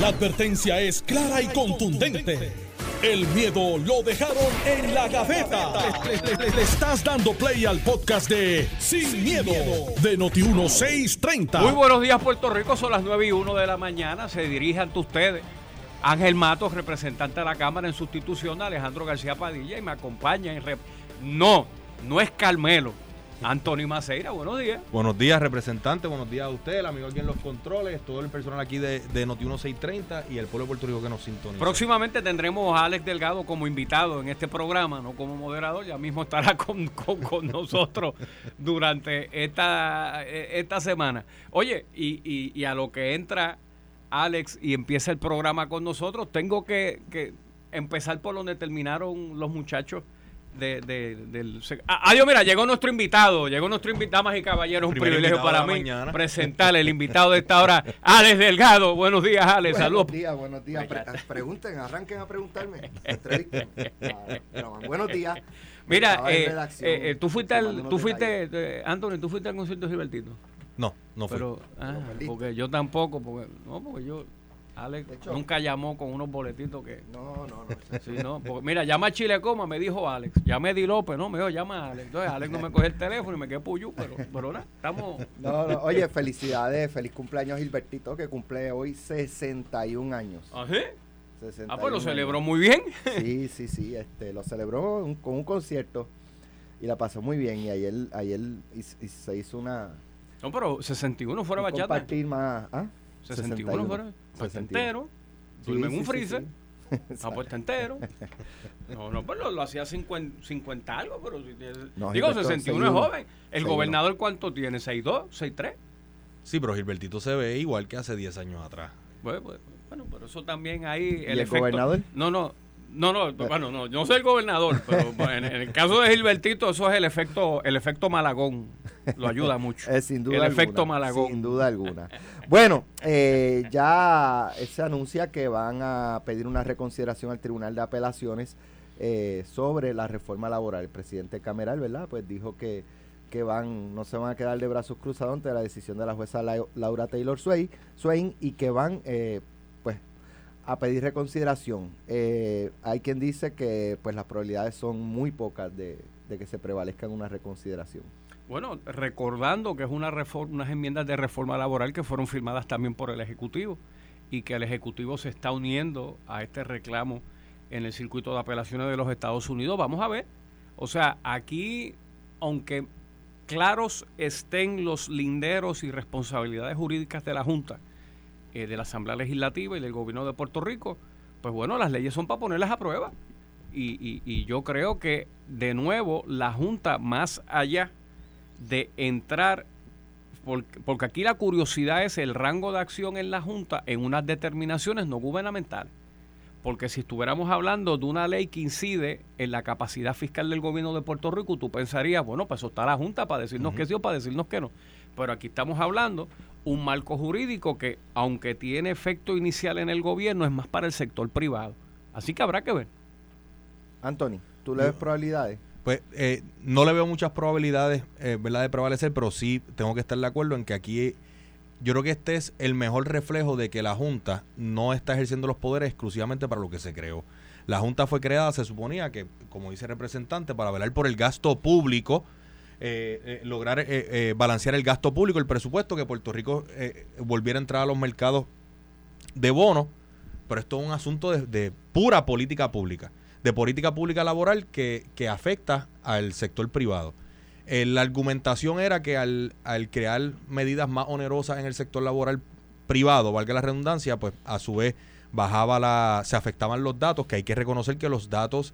La advertencia es clara y contundente. El miedo lo dejaron en la gaveta. Le, estás dando play al podcast de Sin, miedo, de Noti1630. Muy buenos días, Puerto Rico. Son las 9 y 1 de la mañana. Se dirige ante ustedes Ángel Matos, representante de la Cámara en sustitución de Alejandro García Padilla. Y me acompaña en. rep- No, no es Carmelo. Antonio Maceira, buenos días. Buenos días, representante. Buenos días a usted, el amigo aquí en los controles, todo el personal aquí de, de Noti 1630 y el pueblo de Puerto Rico que nos sintoniza. Próximamente tendremos a Alex Delgado como invitado en este programa, no como moderador. Ya mismo estará con, con- con nosotros durante esta, eh, esta semana. Oye, y, y- y a lo que entra Alex y empieza el programa con nosotros, tengo que, que empezar por donde terminaron los muchachos. De, de- del Ah, adiós, mira, llegó nuestro invitado, llegó nuestro invitado, damas y caballeros, un privilegio para mí mañana. presentarle el invitado de esta hora, Alex Delgado. Buenos días, Alex, saludos. Buenos días, buenos días. Pre- pregunten, arranquen a preguntarme. Ah, buenos días. Mira, eh, eh, eh, tú fuiste, al, tú fuiste, eh, Anthony, tú fuiste al concierto de Gilbertito. No, no fue. Pero, ah, porque yo tampoco, porque, no, porque yo, Alex, hecho- nunca llamó con unos boletitos que, No, no, no. sí, no, porque, mira, llama a Chile Coma, me dijo Alex, llamé a Eddie López, no, me dijo, llama a Alex, entonces Alex no me cogió el teléfono y me quedé puyú, pero, pero nada, estamos, No, no. Oye, felicidades, feliz cumpleaños Gilbertito, que cumple hoy 61 años. ¿ah, sí? 61 Ah, pues lo años. celebró muy bien. Sí, sí, sí. Este, lo celebró un- con un concierto y la pasó muy bien. Y ayer, ayer hiz- hiz- se hizo una. No, pero 61 fuera bachata. compartir más. ¿ah? 61 fuera, pues está 61. entero, Sí, duerme en sí, un freezer. sí. Está entero. No, no, pues lo, lo hacía 50, 50 algo, pero si tiene- No, digo, Gilberto, 61 es 61. joven. El 61. gobernador, ¿cuánto tiene? ¿6'2? ¿6'3? Sí, pero Gilbertito se ve igual que hace 10 años atrás. Bueno, pues, bueno, pero eso también ahí. ¿Y el gobernador? No, no. No, no, bueno, no, yo no soy el gobernador, pero en, en el caso de Gilbertito, eso es el efecto, el efecto Malagón. Lo ayuda mucho. Eh, sin duda el alguna, efecto Malagón. Sin duda alguna. Bueno, eh, ya se anuncia que van a pedir una reconsideración al Tribunal de Apelaciones eh, sobre la reforma laboral. El presidente Cameral, ¿verdad? Pues dijo que, que van, no se van a quedar de brazos cruzados ante la decisión de la jueza La- Laura Taylor Swain, Swain y que van, eh, a pedir reconsideración. Eh, hay quien dice que, pues, las probabilidades son muy pocas de, de que se prevalezca en una reconsideración. Bueno, recordando que es una reforma, unas enmiendas de reforma laboral que fueron firmadas también por el Ejecutivo y que el Ejecutivo se está uniendo a este reclamo en el circuito de apelaciones de los Estados Unidos. Vamos a ver. O sea, aquí, aunque claros estén los linderos y responsabilidades jurídicas de la Junta, eh, de la Asamblea Legislativa y del Gobierno de Puerto Rico, pues bueno, las leyes son para ponerlas a prueba. Y, y- y yo creo que, de nuevo, la Junta, más allá de entrar, porque, porque aquí la curiosidad es el rango de acción en la Junta en unas determinaciones no gubernamentales. Porque si estuviéramos hablando de una ley que incide en la capacidad fiscal del gobierno de Puerto Rico, tú pensarías, bueno, pues eso está la Junta para decirnos que sí o para decirnos que no. Pero aquí estamos hablando un marco jurídico que, aunque tiene efecto inicial en el gobierno, es más para el sector privado. Así que habrá que ver. Anthony, ¿tú le ves probabilidades? Pues eh, no le veo muchas probabilidades, eh, ¿verdad?, de prevalecer, pero sí tengo que estar de acuerdo en que aquí yo creo que este es el mejor reflejo de que la Junta no está ejerciendo los poderes exclusivamente para lo que se creó. La Junta fue creada, se suponía que, como dice el representante, para velar por el gasto público, eh, eh, lograr eh, balancear el gasto público, el presupuesto, que Puerto Rico volviera a entrar a los mercados de bonos, pero esto es un asunto de, pura política pública, de política pública laboral que, que afecta al sector privado. La argumentación era que al, al crear medidas más onerosas en el sector laboral privado, valga la redundancia, pues a su vez bajaba la, se afectaban los datos, que hay que reconocer que los datos,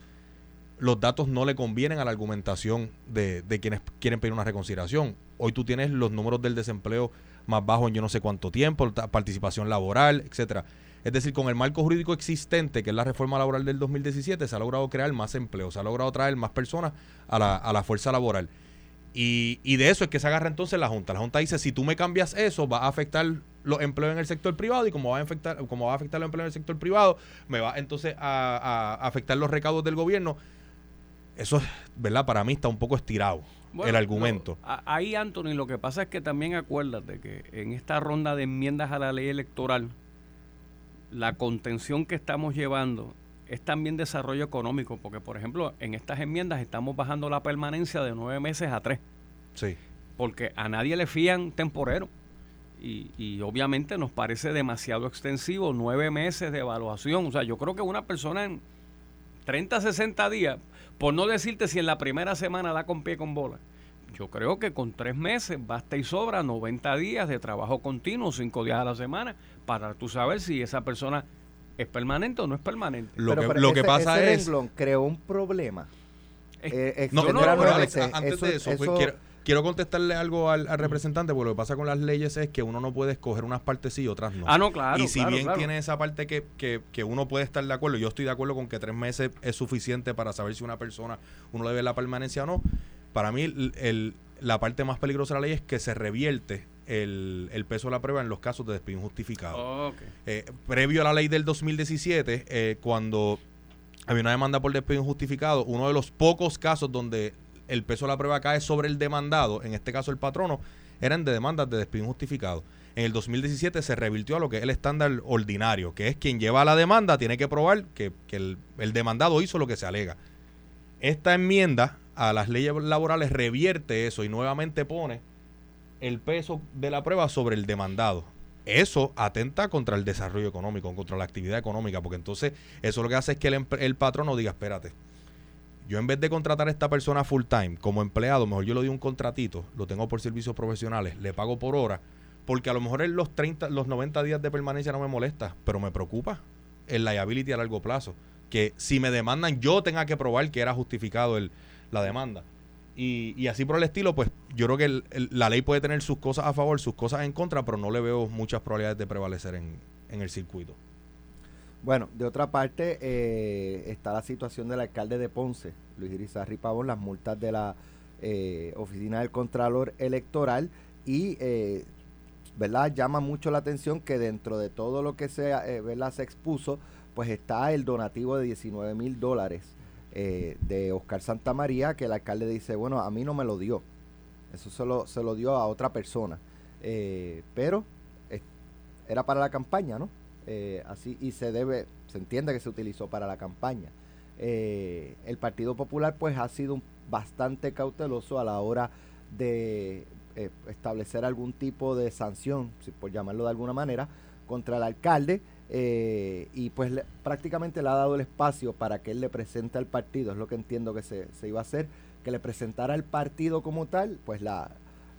los datos no le convienen a la argumentación de, quienes quieren pedir una reconsideración. Hoy tú tienes los números del desempleo más bajos en yo no sé cuánto tiempo, participación laboral, etcétera. Es decir, con el marco jurídico existente, que es la reforma laboral del 2017, se ha logrado crear más empleo, se ha logrado traer más personas a la, a la fuerza laboral. Y, y de eso es que se agarra entonces la Junta. La Junta dice, si tú me cambias eso, va a afectar los empleos en el sector privado y como va a afectar, como va a afectar los empleos en el sector privado, me va entonces a, a afectar los recaudos del gobierno. Eso, es, ¿verdad? Para mí está un poco estirado Bueno, el argumento. ahí, Anthony, lo que pasa es que también acuérdate que en esta ronda de enmiendas a la ley electoral, la contención que estamos llevando es también desarrollo económico, porque por ejemplo en estas enmiendas estamos bajando la permanencia de nueve meses a tres. Sí. Porque a nadie le fían temporero. Y, y, obviamente nos parece demasiado extensivo, nueve meses de evaluación. O sea, yo creo que una persona en 30, 60 días, por no decirte si en la primera semana da con pie con bola, yo creo que con tres meses basta y sobra 90 días de trabajo continuo, cinco días a la semana, para tú saber si esa persona es permanente o no es permanente. Lo que, lo que pasa es... creó un problema. Eh, no, no, antes de eso, pues, quiero, quiero, contestarle algo al, representante, porque lo que pasa con las leyes es que uno no puede escoger unas partes sí y otras no. Ah, no, claro. Y si bien tiene esa parte que, que, que, uno puede estar de acuerdo, yo estoy de acuerdo con que tres meses es suficiente para saber si una persona, uno debe la permanencia o no. Para mí, el, la parte más peligrosa de la ley es que se revierte el, peso de la prueba en los casos de despido injustificado. Eh, previo a la ley del 2017, eh, cuando había una demanda por despido injustificado, uno de los pocos casos donde el peso de la prueba cae sobre el demandado, en este caso el patrono, eran de demandas de despido injustificado. En el 2017 se revirtió a lo que es el estándar ordinario, que es quien lleva la demanda tiene que probar que, el, demandado hizo lo que se alega. Esta enmienda a las leyes laborales revierte eso y nuevamente pone el peso de la prueba sobre el demandado. Eso atenta contra el desarrollo económico, contra la actividad económica, porque entonces eso lo que hace es que el, el patrón no diga, espérate, yo en vez de contratar a esta persona full time como empleado, mejor yo le doy un contratito, lo tengo por servicios profesionales, le pago por hora, porque a lo mejor en los 30, los 90 días de permanencia no me molesta, pero me preocupa el liability a largo plazo, que si me demandan yo tenga que probar que era justificado el, la demanda. Y, así por el estilo, pues yo creo que la ley puede tener sus cosas a favor, sus cosas en contra, pero no le veo muchas probabilidades de prevalecer en, el circuito. Bueno, de otra parte eh, está la situación del alcalde de Ponce, Luis Irizarri Pavón, las multas de la eh, Oficina del Contralor Electoral y, eh, ¿verdad? Llama mucho la atención que dentro de todo lo que se, ¿verdad? se expuso, pues está el donativo de 19 mil dólares de Oscar Santamaría, que el alcalde dice, bueno, a mí no me lo dio. Eso se lo, se lo dio a otra persona. Pero era para la campaña, ¿no? Eh, así, y se debe, se entiende que se utilizó para la campaña. el Partido Popular pues ha sido bastante cauteloso a la hora de establecer algún tipo de sanción, si por llamarlo de alguna manera, contra el alcalde eh, y pues prácticamente le ha dado el espacio para que él le presente al partido, es lo que entiendo que se, iba a hacer, que le presentara al partido como tal, pues la,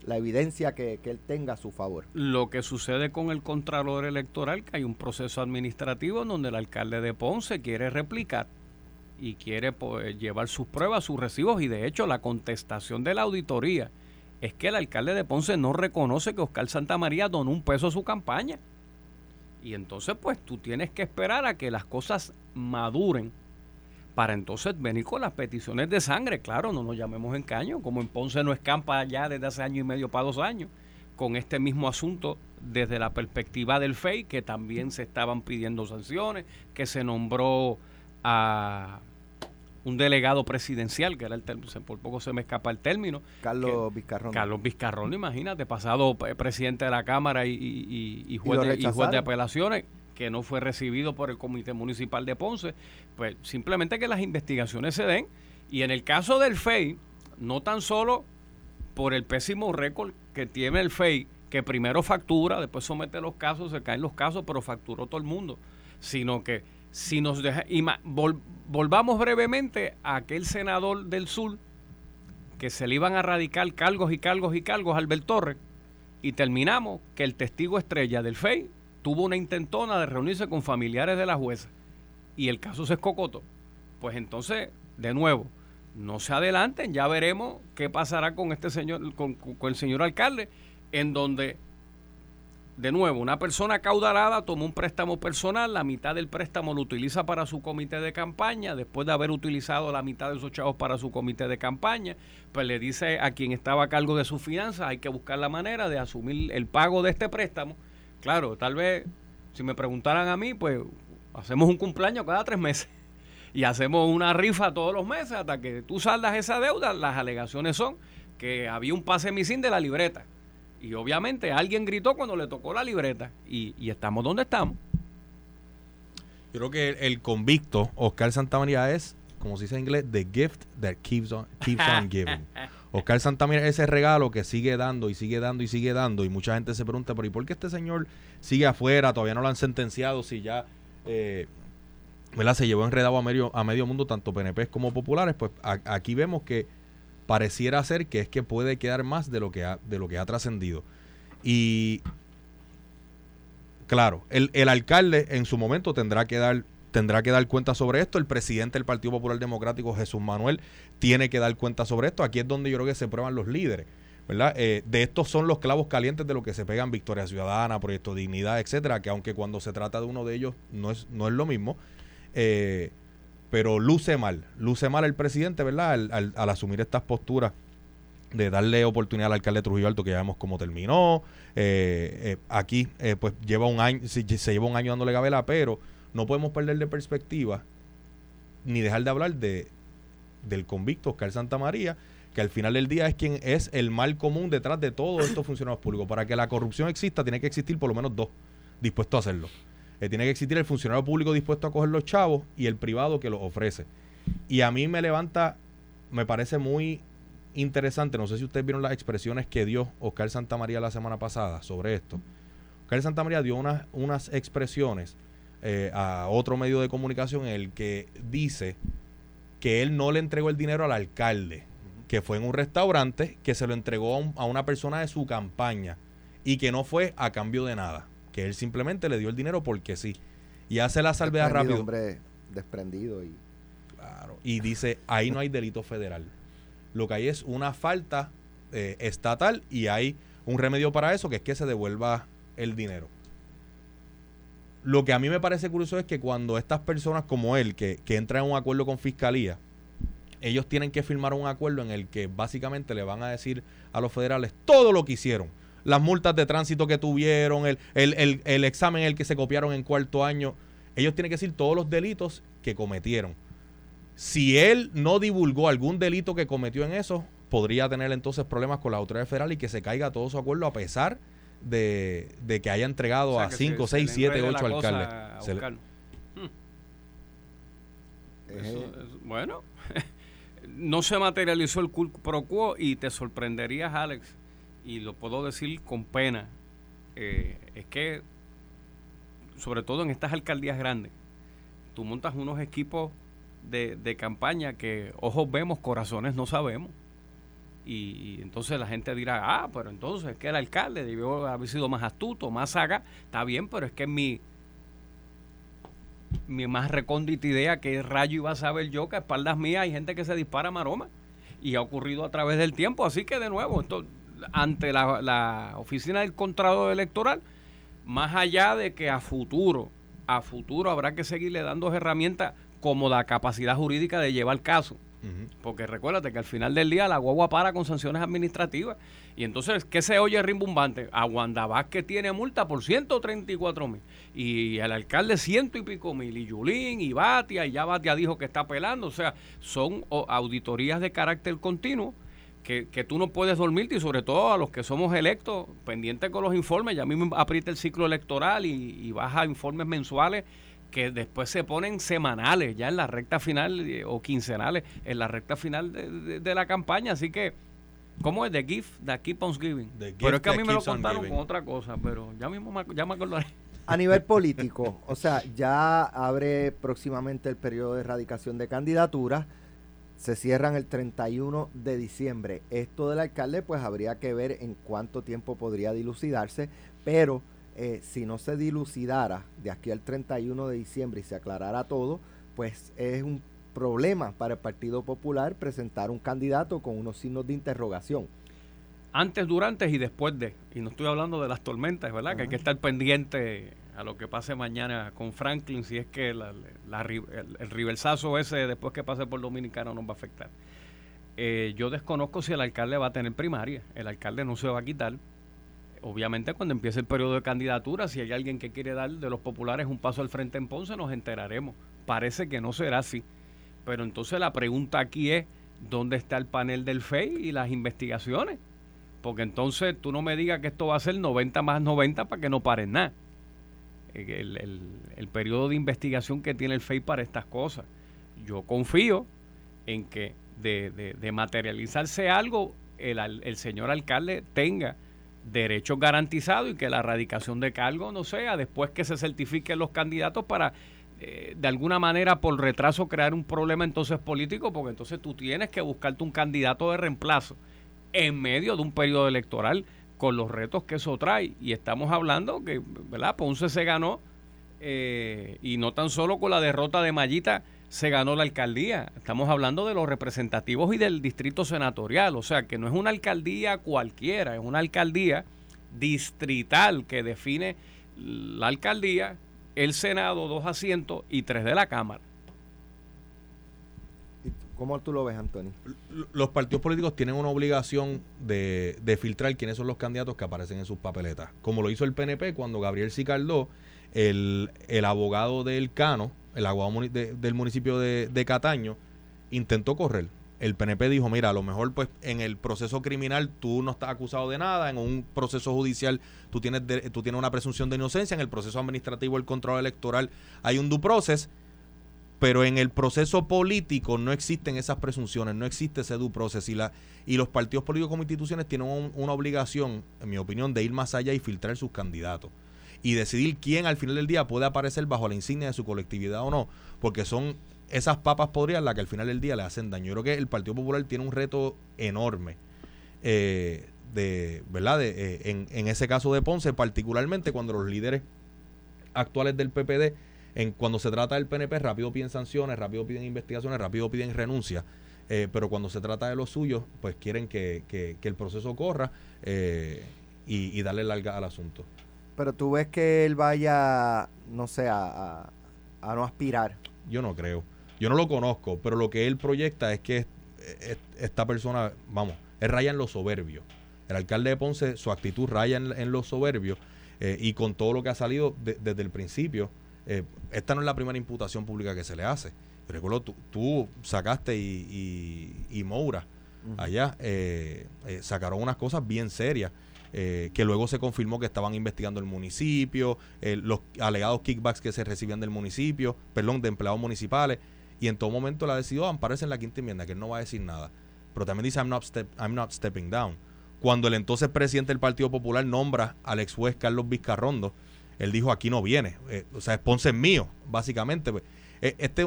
evidencia que, él tenga a su favor. Lo que sucede con el Contralor Electoral, que hay un proceso administrativo en donde el alcalde de Ponce quiere replicar y quiere pues, llevar sus pruebas, sus recibos, y de hecho la contestación de la auditoría es que el alcalde de Ponce no reconoce que Oscar Santamaría donó un peso a su campaña. Y entonces pues tú tienes que esperar a que las cosas maduren para entonces venir con las peticiones de sangre. Claro, no nos llamemos en caño, como en Ponce no escampa ya desde hace año y medio para dos años, con este mismo asunto desde la perspectiva del FEI, que también se estaban pidiendo sanciones, que se nombró a un delegado presidencial, que era el término, por poco se me escapa el término. Carlos Vizcarrón. Carlos Vizcarrón, imagínate, pasado presidente de la Cámara y, juez, de, apelaciones, que no fue recibido por el Comité Municipal de Ponce. Pues simplemente que las investigaciones se den. Y en el caso del FEI, no tan solo por el pésimo récord que tiene el FEI, que primero factura, después somete los casos, se caen los casos, pero facturó todo el mundo, sino que si nos deja, volvamos brevemente a aquel senador del sur que se le iban a radicar cargos y cargos y cargos a Albert Torres y terminamos que el testigo estrella del FEI tuvo una intentona de reunirse con familiares de la jueza y el caso se escocotó. Pues entonces, de nuevo, no se adelanten, ya veremos qué pasará con este señor, con el señor alcalde, en donde de nuevo, una persona caudalada toma un préstamo personal, la mitad del préstamo lo utiliza para su comité de campaña, después de haber utilizado la mitad de esos chavos para su comité de campaña, pues le dice a quien estaba a cargo de sus finanzas, hay que buscar la manera de asumir el pago de este préstamo. Claro, tal vez, si me preguntaran a mí, pues hacemos un cumpleaños cada tres meses y hacemos una rifa todos los meses hasta que tú saldas esa deuda. Las alegaciones son que había un pase misín de la libreta y obviamente alguien gritó cuando le tocó la libreta y, estamos donde estamos. Yo creo que el, el convicto, Oscar Santamaría, es, como se dice en inglés, the gift that keeps on, keeps on giving. Oscar Santamaría es ese regalo que sigue dando y sigue dando y sigue dando. Y mucha gente se pregunta, pero ¿y por qué este señor sigue afuera? Todavía no lo han sentenciado si ya... Eh, ¿verdad? Se llevó enredado a medio, a medio mundo, tanto PNP como populares. Pues aquí vemos que pareciera ser que es que puede quedar más de lo que ha, de lo que ha trascendido. Y claro, el, el alcalde en su momento tendrá que dar tendrá que dar cuenta sobre esto. El presidente del Partido Popular Democrático, Jesús Manuel, tiene que dar cuenta sobre esto. Aquí es donde yo creo que se prueban los líderes. ¿verdad? Eh, de estos son los clavos calientes de lo que se pegan Victoria Ciudadana, Proyecto Dignidad, etcétera, que aunque cuando se trata de uno de ellos no es, no es lo mismo, eh, pero luce mal, luce mal el presidente, ¿verdad? Al, al- al asumir estas posturas de darle oportunidad al alcalde Trujillo Alto, que ya vemos cómo terminó. Eh, eh, aquí, eh, pues lleva un año, se, se lleva un año dándole gabela, pero no podemos perder de perspectiva ni dejar de hablar de del convicto Oscar Santamaría, que al final del día es quien es el mal común detrás de todos estos funcionarios públicos. Para que la corrupción exista, tiene que existir por lo menos dos dispuestos a hacerlo. Eh, tiene que existir el funcionario público dispuesto a coger los chavos y el privado que los ofrece. Y a mí me levanta, me parece muy interesante, no sé si ustedes vieron las expresiones que dio Oscar Santamaría la semana pasada sobre esto. Oscar Santamaría dio unas, unas expresiones eh, a otro medio de comunicación en el que dice que él no le entregó el dinero al alcalde, que fue en un restaurante, que se lo entregó a, un- a una persona de su campaña y que no fue a cambio de nada, que él simplemente le dio el dinero porque sí. Y hace la salvedad rápido. hombre desprendido y Claro. Y dice, ahí no hay delito federal. Lo que hay es una falta eh, estatal y hay un remedio para eso, que es que se devuelva el dinero. Lo que a mí me parece curioso es que cuando estas personas como él, que, que entran en un acuerdo con fiscalía, ellos tienen que firmar un acuerdo en el que básicamente le van a decir a los federales todo lo que hicieron. Las multas de tránsito que tuvieron, el, el, el, el examen en el que se copiaron en cuarto año. Ellos tienen que decir todos los delitos que cometieron. Si él no divulgó algún delito que cometió en eso, podría tener entonces problemas con la autoridad federal y que se caiga todo su acuerdo a pesar de, de que haya entregado O sea, a que 5, se- se 6, le 7, enrede 8 la cosa alcaldes. a Se le- Oscar. es, Eso- eh, eso- bueno, no se materializó el pro quo y te sorprenderías, Alex, y lo puedo decir con pena, eh, es que, sobre todo en estas alcaldías grandes, tú montas unos equipos de, de campaña que ojos vemos, corazones no sabemos. Y, entonces la gente dirá, ah, pero entonces es que el alcalde debió haber sido más astuto, más saga, está bien, pero es que mi, mi más recóndita idea, que rayo iba a saber yo que a espaldas mías hay gente que se dispara maroma. Y ha ocurrido a través del tiempo. Así que, de nuevo, esto, ante la, la oficina del Contralor Electoral, más allá de que a futuro, a futuro habrá que seguirle dando herramientas como la capacidad jurídica de llevar caso. Porque recuérdate que al final del día la guagua para con sanciones administrativas. Y entonces, ¿qué se oye rimbombante? A Wanda Vázquez tiene multa por 134 mil. Y el alcalde ciento y pico mil. Y Yulín y Batia. Y ya Batia dijo que está apelando. O sea, son auditorías de carácter continuo que, que tú no puedes dormirte. Y sobre todo a los que somos electos, pendientes con los informes. Ya mismo aprieta el ciclo electoral y, y baja informes mensuales que después se ponen semanales, ya en la recta final eh, o quincenales, en la recta final de, de- de la campaña. Así que, ¿cómo es? The gift that keeps on giving. The pero es que a mí me lo contaron con otra cosa, pero ya mismo me, ya me acordaré. a nivel político, o sea, ya abre próximamente el periodo de erradicación de candidaturas, se cierran el 31 de diciembre. Esto del alcalde, pues habría que ver en cuánto tiempo podría dilucidarse, pero eh, si no se dilucidara de aquí al 31 de diciembre y se aclarara todo, pues es un problema para el Partido Popular presentar un candidato con unos signos de interrogación. Antes, durante y después de. Y no estoy hablando de las tormentas, ¿verdad? Que hay que estar pendiente a lo que pase mañana con Franklin, si es que la- la ri- el, el riversazo ese después que pase por Dominicano nos va a afectar. Eh, yo desconozco si el alcalde va a tener primaria. El alcalde no se va a quitar. Obviamente cuando empiece el periodo de candidatura, si hay alguien que quiere dar de los populares un paso al frente en Ponce, nos enteraremos. Parece que no será así. Pero entonces la pregunta aquí es, ¿dónde está el panel del FEI y las investigaciones? Porque entonces tú no me digas que esto va a ser 90 más 90 para que no paren nada. el, el, periodo de investigación que tiene el FEI para estas cosas. Yo confío en que de, de, materializarse algo, el, el señor alcalde tenga derechos garantizados y que la erradicación de cargo no sea después que se certifiquen los candidatos para eh, de alguna manera por retraso crear un problema entonces político, porque entonces tú tienes que buscarte un candidato de reemplazo en medio de un periodo electoral con los retos que eso trae. Y estamos hablando que, ¿verdad? Ponce se ganó eh, y no tan solo con la derrota de Mayita se ganó la alcaldía. Estamos hablando de los representativos y del distrito senatorial. O sea, que no es una alcaldía cualquiera, es una alcaldía distrital que define la alcaldía, el Senado, dos asientos y tres de la Cámara. ¿Cómo tú lo ves, Antonio? Los partidos políticos tienen una obligación de, filtrar quiénes son los candidatos que aparecen en sus papeletas. Como lo hizo el PNP cuando Gabriel Sicardó, el, el abogado del Cano, el abogado del municipio de, Cataño, intentó correr. El PNP dijo, mira, a lo mejor pues en el proceso criminal tú no estás acusado de nada, en un proceso judicial tú tienes, tú tienes una presunción de inocencia, en el proceso administrativo el control electoral hay un due process, pero en el proceso político no existen esas presunciones, no existe ese due process y, la, y los partidos políticos como instituciones tienen una obligación, en mi opinión, de ir más allá y filtrar sus candidatos y decidir quién al final del día puede aparecer bajo la insignia de su colectividad o no, porque son esas papas podrían las que al final del día le hacen daño. Yo creo que el Partido Popular tiene un reto enorme. Eh, de verdad de, eh, en, ese caso de Ponce particularmente cuando los líderes actuales del PPD en cuando se trata del PNP rápido piden sanciones rápido piden investigaciones rápido piden renuncia eh, pero cuando se trata de los suyos pues quieren que, que, el proceso corra y, y, darle larga al asunto pero tú ves que él vaya, no sé, a, no aspirar. Yo no creo. Yo no lo conozco, pero lo que él proyecta es que esta persona, vamos, es raya en lo soberbio. El alcalde de Ponce, su actitud raya en, en lo soberbio eh, y con todo lo que ha salido desde el principio, eh, esta no es la primera imputación pública que se le hace. Recuerdo, tú, tú sacaste y, y, Moura allá eh, sacaron unas cosas bien serias eh, que luego se confirmó que estaban investigando el municipio, eh, los alegados kickbacks que se recibían del municipio, perdón, de empleados municipales, y en todo momento la decidió ampararse en la quinta enmienda, que él no va a decir nada. Pero también dice, I'm not, stepping down. Cuando el entonces presidente del Partido Popular nombra al ex juez Carlos Vizcarrondo, él dijo, aquí no viene. Eh, o sea, es Ponce mío, básicamente. Pues. este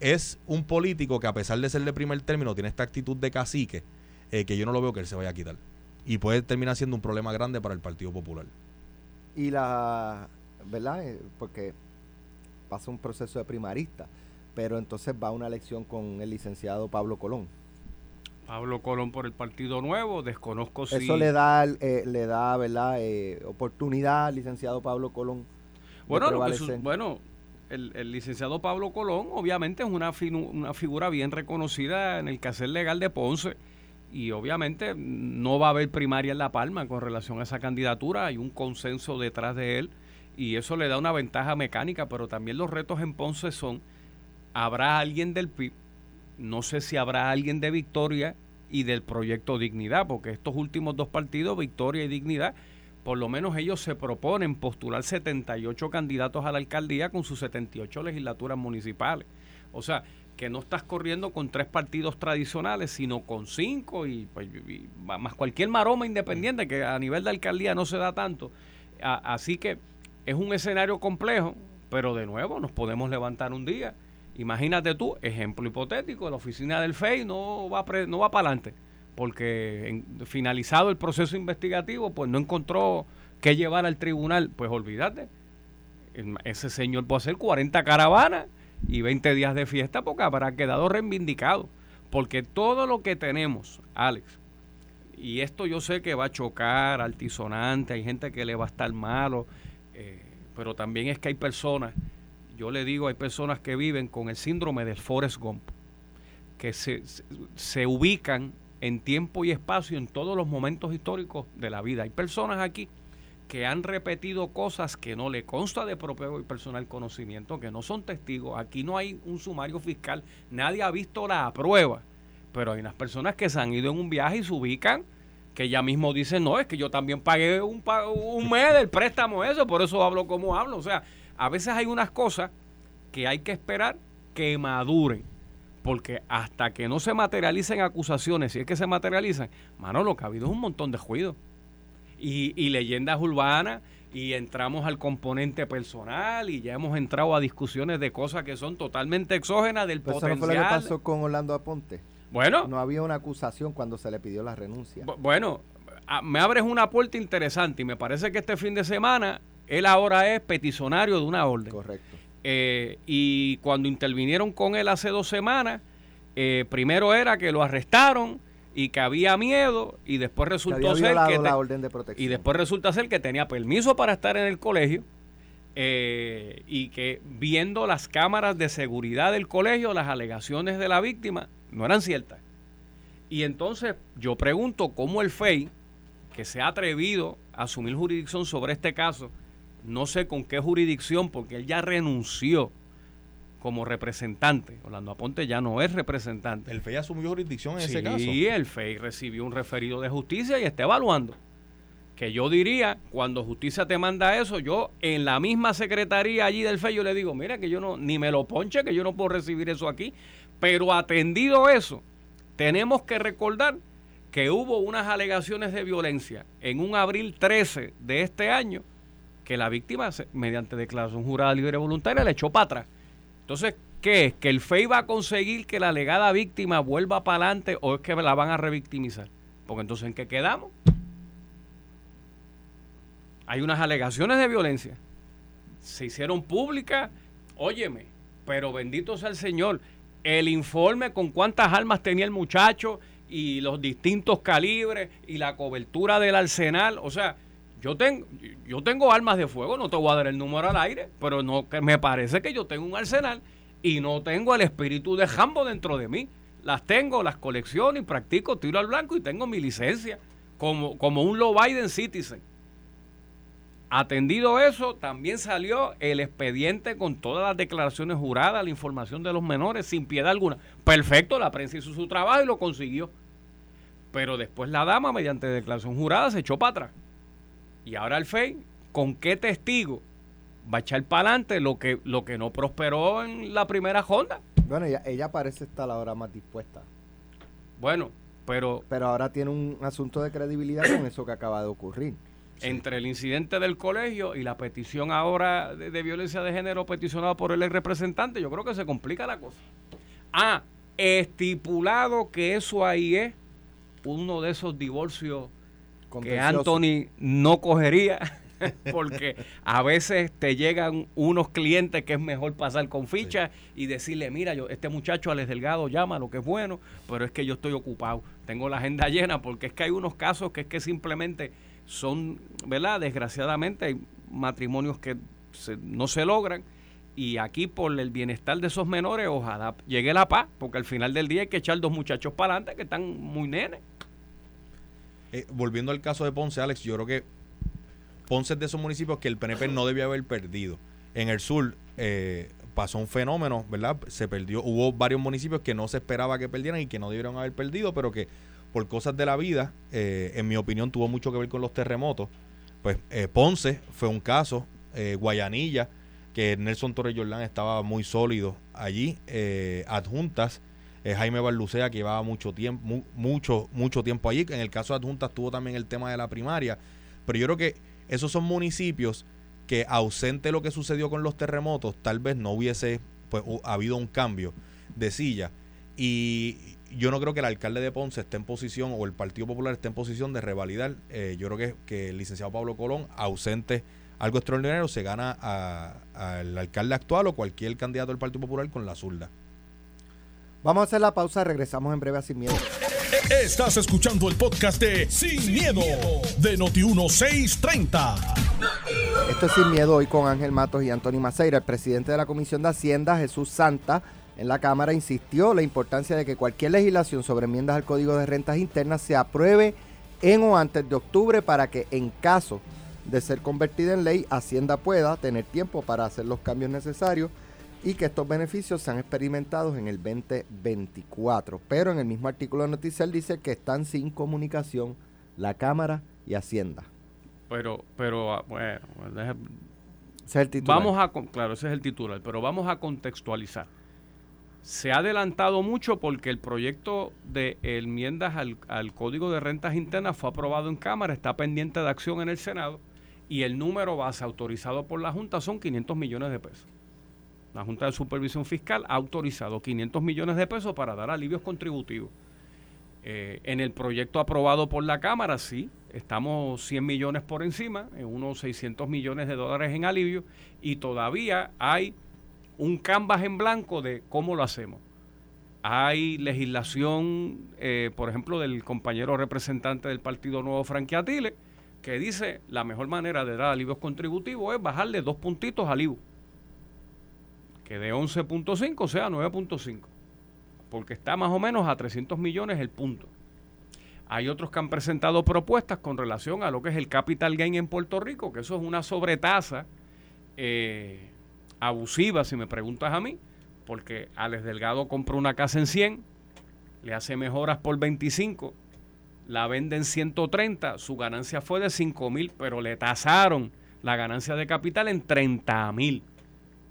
es un político que a pesar de ser de primer término, tiene esta actitud de cacique, que yo no lo veo que él se vaya a quitar y puede terminar siendo un problema grande para el Partido Popular. Y la, ¿verdad? Eh, porque pasa un proceso de primarista, pero entonces va a una elección con el licenciado Pablo Colón. Pablo Colón por el Partido Nuevo, desconozco si... Eso le da, eh, le da ¿verdad? Eh, oportunidad al licenciado Pablo Colón. Bueno, bueno el, licenciado Pablo Colón obviamente es una, una figura bien reconocida en el quehacer legal de Ponce y obviamente no va a haber primaria en La Palma con relación a esa candidatura, hay un consenso detrás de él y eso le da una ventaja mecánica, pero también los retos en Ponce son, habrá alguien del PIB, no sé si habrá alguien de Victoria y del proyecto Dignidad, porque estos últimos dos partidos, Victoria y Dignidad, por lo menos ellos se proponen postular 78 candidatos a la alcaldía con sus 78 legislaturas municipales. O sea, que no estás corriendo con tres partidos tradicionales, sino con cinco y, pues, más cualquier maroma independiente que a nivel de alcaldía no se da tanto. así que es un escenario complejo, pero de nuevo nos podemos levantar un día. Imagínate tú, ejemplo hipotético, la oficina del FEI no va, no va para adelante, porque finalizado el proceso investigativo, pues no encontró qué llevar al tribunal. Pues olvídate, ese señor puede hacer 40 caravanas y 20 días de fiesta porque habrá quedado reivindicado. Porque todo lo que tenemos, Alex, y esto yo sé que va a chocar, altisonante, hay gente que le va a estar malo, eh, pero también es que hay personas, yo le digo, hay personas que viven con el síndrome del Forrest Gump, que se, se ubican en tiempo y espacio en todos los momentos históricos de la vida. Hay personas aquí que han repetido cosas que no le consta de propio y personal conocimiento, que no son testigos. Aquí no hay un sumario fiscal, nadie ha visto la prueba, pero hay unas personas que se han ido en un viaje y se ubican que ya mismo dicen, no, es que yo también pagué un, un mes del préstamo eso, por eso hablo como hablo. O sea, a veces hay unas cosas que hay que esperar que maduren. Porque hasta que no se materialicen acusaciones, si es que se materializan, mano, lo que ha habido es un montón de juicio. Y, y leyendas urbanas, y entramos al componente personal, y ya hemos entrado a discusiones de cosas que son totalmente exógenas del Pues potencial. eso no fue lo que pasó con Orlando Aponte. Bueno, No había una acusación cuando se le pidió la renuncia. Bu- Bueno, me abres una puerta interesante y me parece que este fin de semana él ahora es peticionario de una orden. Correcto. Eh, y cuando intervinieron con él hace dos semanas, eh, primero era que lo arrestaron y que había miedo y después Que resultó había ser que te- la orden de protección. y después resulta ser que tenía permiso para estar en el colegio eh, y que viendo las cámaras de seguridad del colegio, las alegaciones de la víctima no eran ciertas. Y entonces yo pregunto cómo el FEI, que se ha atrevido a asumir jurisdicción sobre este caso, no sé con qué jurisdicción, porque él ya renunció como representante. Orlando Aponte ya no es representante. El FEI asumió jurisdicción en sí, ese caso. el FEI recibió un referido de justicia y está evaluando. Que yo diría, cuando justicia te manda eso, yo en la misma secretaría allí del FEI, yo le digo, mira que yo no, ni me lo ponche, que yo no puedo recibir eso aquí. Pero atendido eso, tenemos que recordar que hubo unas alegaciones de violencia en un abril 13 de este año que la víctima, mediante declaración jurada libre y voluntaria, le echó para atrás. Entonces, ¿qué es? ¿Que el FEI va a conseguir que la alegada víctima vuelva para adelante o es que la van a revictimizar? Porque entonces, ¿en qué quedamos? Hay unas alegaciones de violencia. Se hicieron públicas, óyeme, pero bendito sea el Señor. El informe con cuántas armas tenía el muchacho y los distintos calibres y la cobertura del arsenal. O sea, yo tengo, yo tengo armas de fuego, no te voy a dar el número al aire, pero no que me parece que yo tengo un arsenal y no tengo el espíritu de Jambo dentro de mí. Las tengo, las colecciono y practico tiro al blanco y tengo mi licencia como, como un low Biden citizen. Atendido eso, también salió el expediente con todas las declaraciones juradas, la información de los menores, sin piedad alguna. Perfecto, la prensa hizo su trabajo y lo consiguió. Pero después la dama, mediante declaración jurada, se echó para atrás. Y ahora el FEI, ¿con qué testigo va a echar para adelante lo que, lo que no prosperó en la primera Honda? Bueno, ella, ella parece estar ahora más dispuesta. Bueno, pero Pero ahora tiene un asunto de credibilidad con eso que acaba de ocurrir. entre el incidente del colegio y la petición ahora de, de violencia de género peticionada por el ex representante, yo creo que se complica la cosa. Ah, estipulado que eso ahí es uno de esos divorcios que. Anthony no cogería, porque a veces te llegan unos clientes que es mejor pasar con ficha y decirle, mira, yo este muchacho Alex Delgado llama lo que es bueno, pero es que yo estoy ocupado, tengo la agenda llena, porque es que hay unos casos que es que simplemente son, ¿verdad? Desgraciadamente hay matrimonios que se- no se logran y aquí por el bienestar de esos menores, ojalá llegue la paz, porque al final del día hay que echar dos muchachos para adelante que están muy nenes. Eh, volviendo al caso de Ponce, Alex, yo creo que Ponce es de esos municipios que el PNP no debió haber perdido. En el sur eh, pasó un fenómeno, ¿verdad? Se perdió, hubo varios municipios que no se esperaba que perdieran y que no debieron haber perdido, pero que por cosas de la vida, eh, en mi opinión, tuvo mucho que ver con los terremotos. Pues eh, Ponce fue un caso, Guayanilla, que Nelson Torres Jordán estaba muy sólido allí, adjuntas, eh, Jaime Barlucea que llevaba mucho tiempo, mu- mucho, mucho tiempo allí. En el caso de adjuntas tuvo también el tema de la primaria. Pero yo creo que esos son municipios que ausente lo que sucedió con los terremotos, tal vez no hubiese pues, habido un cambio de silla. Y yo no creo que el alcalde de Ponce esté en posición, o el Partido Popular esté en posición de revalidar. Eh, yo creo que, que el licenciado Pablo Colón, ausente algo extraordinario, se gana al alcalde actual o cualquier candidato del Partido Popular con la zurda. Vamos a hacer la pausa, regresamos en breve a Sin Miedo. Estás escuchando el podcast de Sin, miedo, de Noti1630. Esto es Sin Miedo hoy con Ángel Matos y Antonio Maceira. El presidente de la Comisión de Hacienda, Jesús Santa, en la Cámara insistió la importancia de que cualquier legislación sobre enmiendas al Código de Rentas Internas se apruebe en o antes de octubre para que en caso de ser convertida en ley, Hacienda pueda tener tiempo para hacer los cambios necesarios y que estos beneficios sean experimentados en el 2024. Pero en el mismo artículo de Noticiel dice que están sin comunicación la Cámara y Hacienda. Pero, pero, ah, bueno, Ese es el titular. Vamos a, claro, ese es el titular, pero vamos a contextualizar. Se ha adelantado mucho porque el proyecto de enmiendas al, al Código de Rentas Internas fue aprobado en Cámara, está pendiente de acción en el Senado y el número base autorizado por la Junta son 500 millones de pesos. La Junta de Supervisión Fiscal ha autorizado 500 millones de pesos para dar alivios contributivos. Eh, en el proyecto aprobado por la Cámara, sí, estamos 100 millones por encima, en unos 600 millones de dólares en alivio, y todavía hay un canvas en blanco de cómo lo hacemos. Hay legislación, eh, por ejemplo, del compañero representante del Partido Nuevo, Frankie Atile, que dice la mejor manera de dar alivios contributivos es bajarle dos puntitos al IVU, que de 11.5 sea 9.5 porque está más o menos a 300 millones el punto. Hay otros que han presentado propuestas con relación a lo que es el capital gain en Puerto Rico, que eso es una sobretasa eh, abusiva, si me preguntas a mí, porque Alex Delgado compró una casa en 100, le hace mejoras por 25, la vende en 130, su ganancia fue de 5 mil, pero le tasaron la ganancia de capital en 30 mil.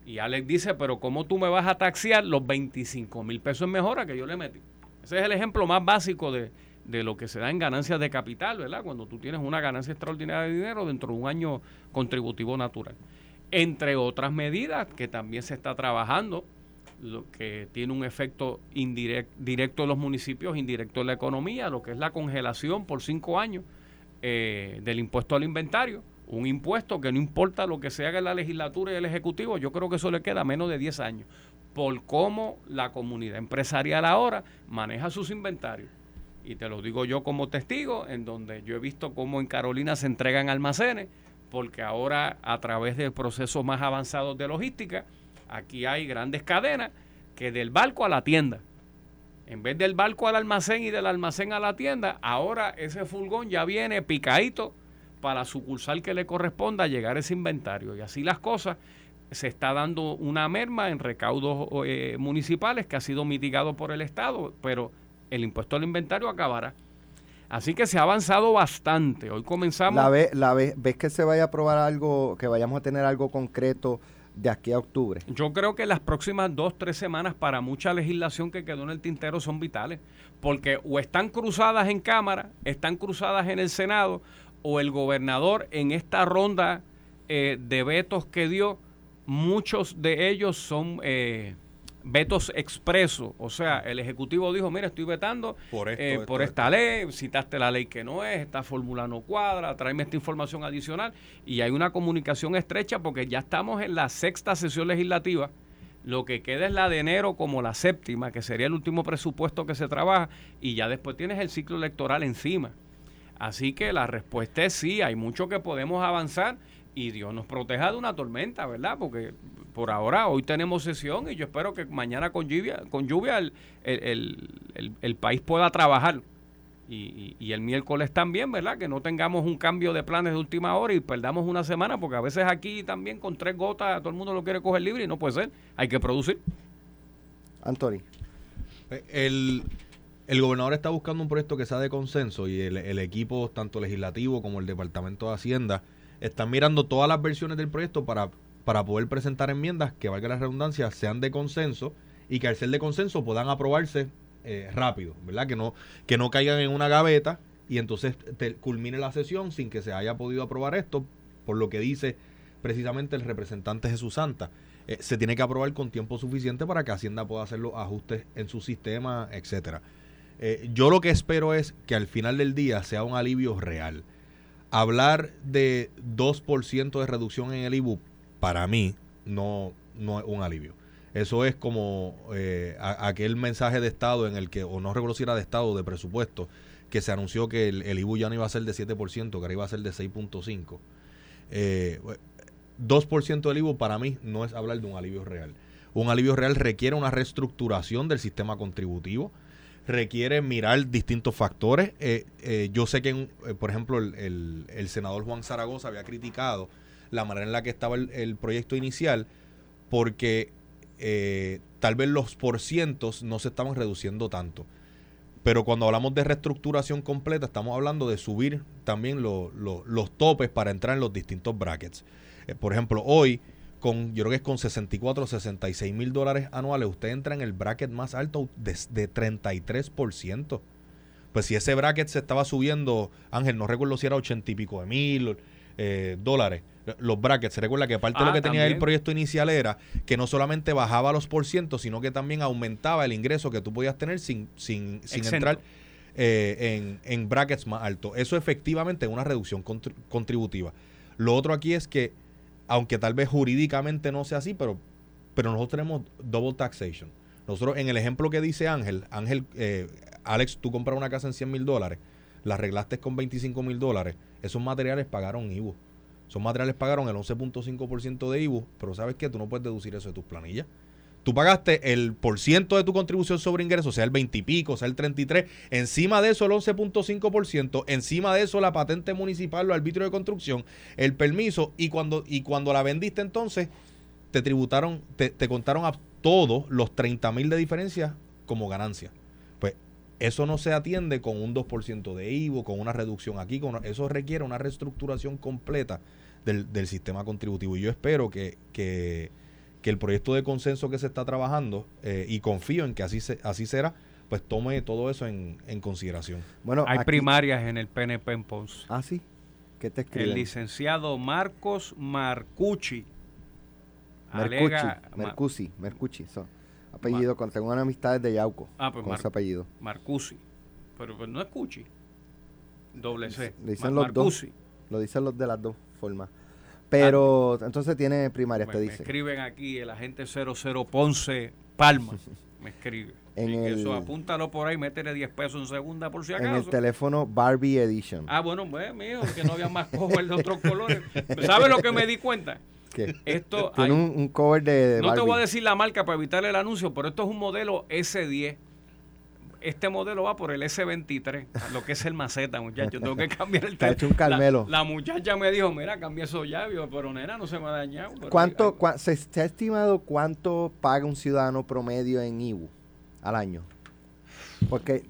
Y Alex dice, pero ¿cómo tú me vas a taxiar los 25 mil pesos en mejora que yo le metí? Ese es el ejemplo más básico de, de lo que se da en ganancias de capital, ¿verdad? Cuando tú tienes una ganancia extraordinaria de dinero dentro de un año contributivo natural. Entre otras medidas que también se está trabajando, lo que tiene un efecto indirecto directo en los municipios, indirecto en la economía, lo que es la congelación por cinco años eh, del impuesto al inventario un impuesto que no importa lo que se haga en la legislatura y el ejecutivo, yo creo que eso le queda menos de 10 años, por cómo la comunidad empresarial ahora maneja sus inventarios. Y te lo digo yo como testigo, en donde yo he visto cómo en Carolina se entregan almacenes, porque ahora a través de procesos más avanzados de logística, aquí hay grandes cadenas que del barco a la tienda. En vez del barco al almacén y del almacén a la tienda, ahora ese furgón ya viene picadito para la sucursal que le corresponda llegar ese inventario. Y así las cosas, se está dando una merma en recaudos eh, municipales que ha sido mitigado por el Estado, pero el impuesto al inventario acabará. Así que se ha avanzado bastante. Hoy comenzamos... La ve, la ve- ¿Ves que se vaya a aprobar algo, que vayamos a tener algo concreto de aquí a octubre? Yo creo que las próximas dos, tres semanas para mucha legislación que quedó en el tintero son vitales, porque o están cruzadas en Cámara, están cruzadas en el Senado, o el gobernador en esta ronda eh, de vetos que dio, muchos de ellos son eh, vetos expresos. O sea, el Ejecutivo dijo, mira, estoy vetando Por esto, eh, esto, por esto. esta ley, citaste la ley que no es, esta fórmula no cuadra, tráeme esta información adicional. Y hay una comunicación estrecha porque ya estamos en la sexta sesión legislativa. Lo que queda es la de enero como la séptima, que sería el último presupuesto que se trabaja, y ya después tienes el ciclo electoral encima. Así que la respuesta es sí, hay mucho que podemos avanzar y Dios nos proteja de una tormenta, ¿verdad? Porque por ahora hoy tenemos sesión y yo espero que mañana con lluvia, con lluvia el, el- el- el- el país pueda trabajar. Y, y- y el miércoles también, ¿verdad? Que no tengamos un cambio de planes de última hora y perdamos una semana, porque a veces aquí también con tres gotas todo el mundo lo quiere coger libre y no puede ser. Hay que producir. Anthony. Eh, El, el gobernador está buscando un proyecto que sea de consenso y el, equipo, tanto legislativo como el Departamento de Hacienda, están mirando todas las versiones del proyecto para, para poder presentar enmiendas que, valga la redundancia, sean de consenso y que al ser de consenso puedan aprobarse eh, rápido, ¿verdad? Que no, que no caigan en una gaveta y entonces te- culmine la sesión sin que se haya podido aprobar esto, por lo que dice precisamente el representante Jesús Santa. Eh, se tiene que aprobar con tiempo suficiente para que Hacienda pueda hacer los ajustes en su sistema, etcétera. Eh, yo lo que espero es que al final del día sea un alivio real. Hablar de 2% de reducción en el IBU, para mí, no, no es un alivio. Eso es como eh, aquel mensaje de Estado en el que, o no recuerdo si era de Estado de presupuesto, que se anunció que el, IBU ya no iba a ser de 7%, que ahora iba a ser de 6.5%. Eh, 2% del IVU para mí no es hablar de un alivio real. Un alivio real requiere una reestructuración del sistema contributivo, requiere mirar distintos factores. Eh, eh, yo sé que, eh, por ejemplo, el, senador Juan Zaragoza había criticado la manera en la que estaba el, proyecto inicial porque tal vez los porcientos no se estaban reduciendo tanto. Pero cuando hablamos de reestructuración completa, estamos hablando de subir también lo- lo- los topes para entrar en los distintos brackets. Por ejemplo, hoy, con yo creo que es con 64 66 mil dólares anuales, usted entra en el bracket más alto de, de 33%. Pues si ese bracket se estaba subiendo, Ángel, no recuerdo si era 80 y pico de mil eh, dólares, los brackets. Se recuerda que parte de lo Ah, que tenía el proyecto inicial era que no solamente bajaba los por ciento, sino que también aumentaba el ingreso que tú podías tener sin, sin, sin entrar eh, en, en brackets más altos. Eso efectivamente es una reducción contri- contributiva. Lo otro aquí es que, aunque tal vez jurídicamente no sea así, pero, pero nosotros tenemos double taxation. Nosotros, en el ejemplo que dice Ángel, Ángel, eh, Alex, tú compras una casa en 100 mil dólares, la arreglaste con 25 mil dólares, esos materiales pagaron IVU. Esos materiales pagaron el 11.5% de IVU, pero ¿sabes qué? Tú no puedes deducir eso de tus planillas. Tú pagaste el por ciento de tu contribución sobre ingresos, sea el 20 y pico, sea el 33, encima de eso el 11.5%, encima de eso la patente municipal, los arbitrios de construcción, el permiso, y cuando, y cuando la vendiste entonces, te tributaron, te, te contaron a todos los 30 mil de diferencia como ganancia. Pues eso no se atiende con un 2% de IVO, con una reducción aquí, con eso requiere una reestructuración completa del, del sistema contributivo. Y yo espero que, que, que el proyecto de consenso que se está trabajando, eh, y confío en que así, se, así será, pues tome todo eso en, en consideración. Bueno, Hay aquí- primarias en el PNP en Ponce. Ah, sí. ¿Qué te El escriben? licenciado Marcos Marcucci. Mercucci, alega- Ma- Mercucci, son apellido, con, tengo una amistad de Yauco Ah, pues con Mar- ese apellido. Marcucci. Pero, pero no es Cucci. Doble C. Le dicen Ma- los dos. Marcucci. Lo dicen los de las dos formas. Pero entonces tiene primarias, Me, te me dice. escriben aquí el agente 00 Ponce Palma. Me escribe. En el- eso apúntalo por ahí, métele 10 pesos en segunda por si En el acaso. teléfono Barbie Edition. Ah, bueno, pues mío, que no había más cover de otros colores. ¿Sabes lo que me di cuenta? que Esto tiene hay- un, un cover de, de no te voy a decir la marca para evitar el anuncio, pero esto es un modelo S10. Este modelo va por el S23, lo que es el maceta, muchacho. Tengo que cambiar el Te ha tel- hecho un Carmelo. La, la muchacha me dijo, mira, cambia eso ya, Yo, pero nena, no se me ha dañado. ¿Cuánto, cua- se, se ha estimado cuánto paga un ciudadano promedio en IBU al año? Porque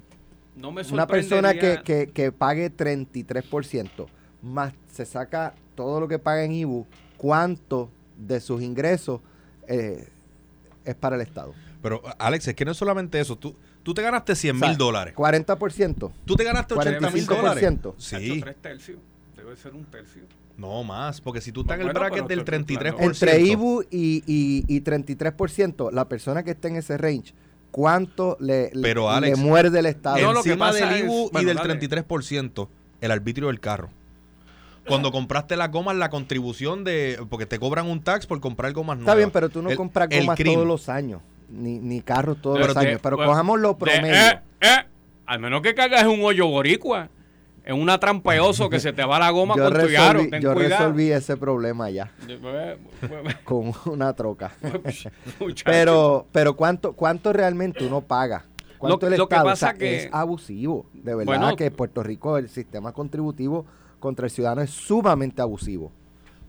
no me una persona que, que, que pague 33%, más se saca todo lo que paga en IBU, ¿cuánto de sus ingresos eh, es para el Estado? Pero, Alex, es que no es solamente eso. Tú, tú te ganaste 100 O sea, mil dólares. 40%. Tú te ganaste 80 mil 45%. dólares. Sí. tres tercios. Debe ser un tercio. No más, porque si tú estás en el Bueno, bracket del estoy 33%. calculando. Entre IBU y, y, y 33%, la persona que esté en ese range, ¿cuánto le, le- Pero, le Alex, muerde el Estado? No, lo que encima pasa del es- IBU y bueno, del dale. 33%, el arbitrio del carro. Cuando compraste las gomas, la contribución de. Porque te cobran un tax por comprar gomas nuevas. Está bien, pero tú no El- compras gomas todos los años, ni, ni carros todos Pero los de- años. Pero cojamos lo de- promedio. eh, eh, al menos que cagas en un hoyo boricua. En una trampa de oso que se te va la goma yo con tu resolví. Ten yo cuidado. resolví ese problema ya Eh, pues, con una troca. pero, pero ¿cuánto, cuánto realmente uno paga? ¿Cuánto Lo- el lo que Estado? pasa O sea, que- es abusivo. De verdad Bueno, que en Puerto Rico el sistema contributivo contra el ciudadano es sumamente abusivo.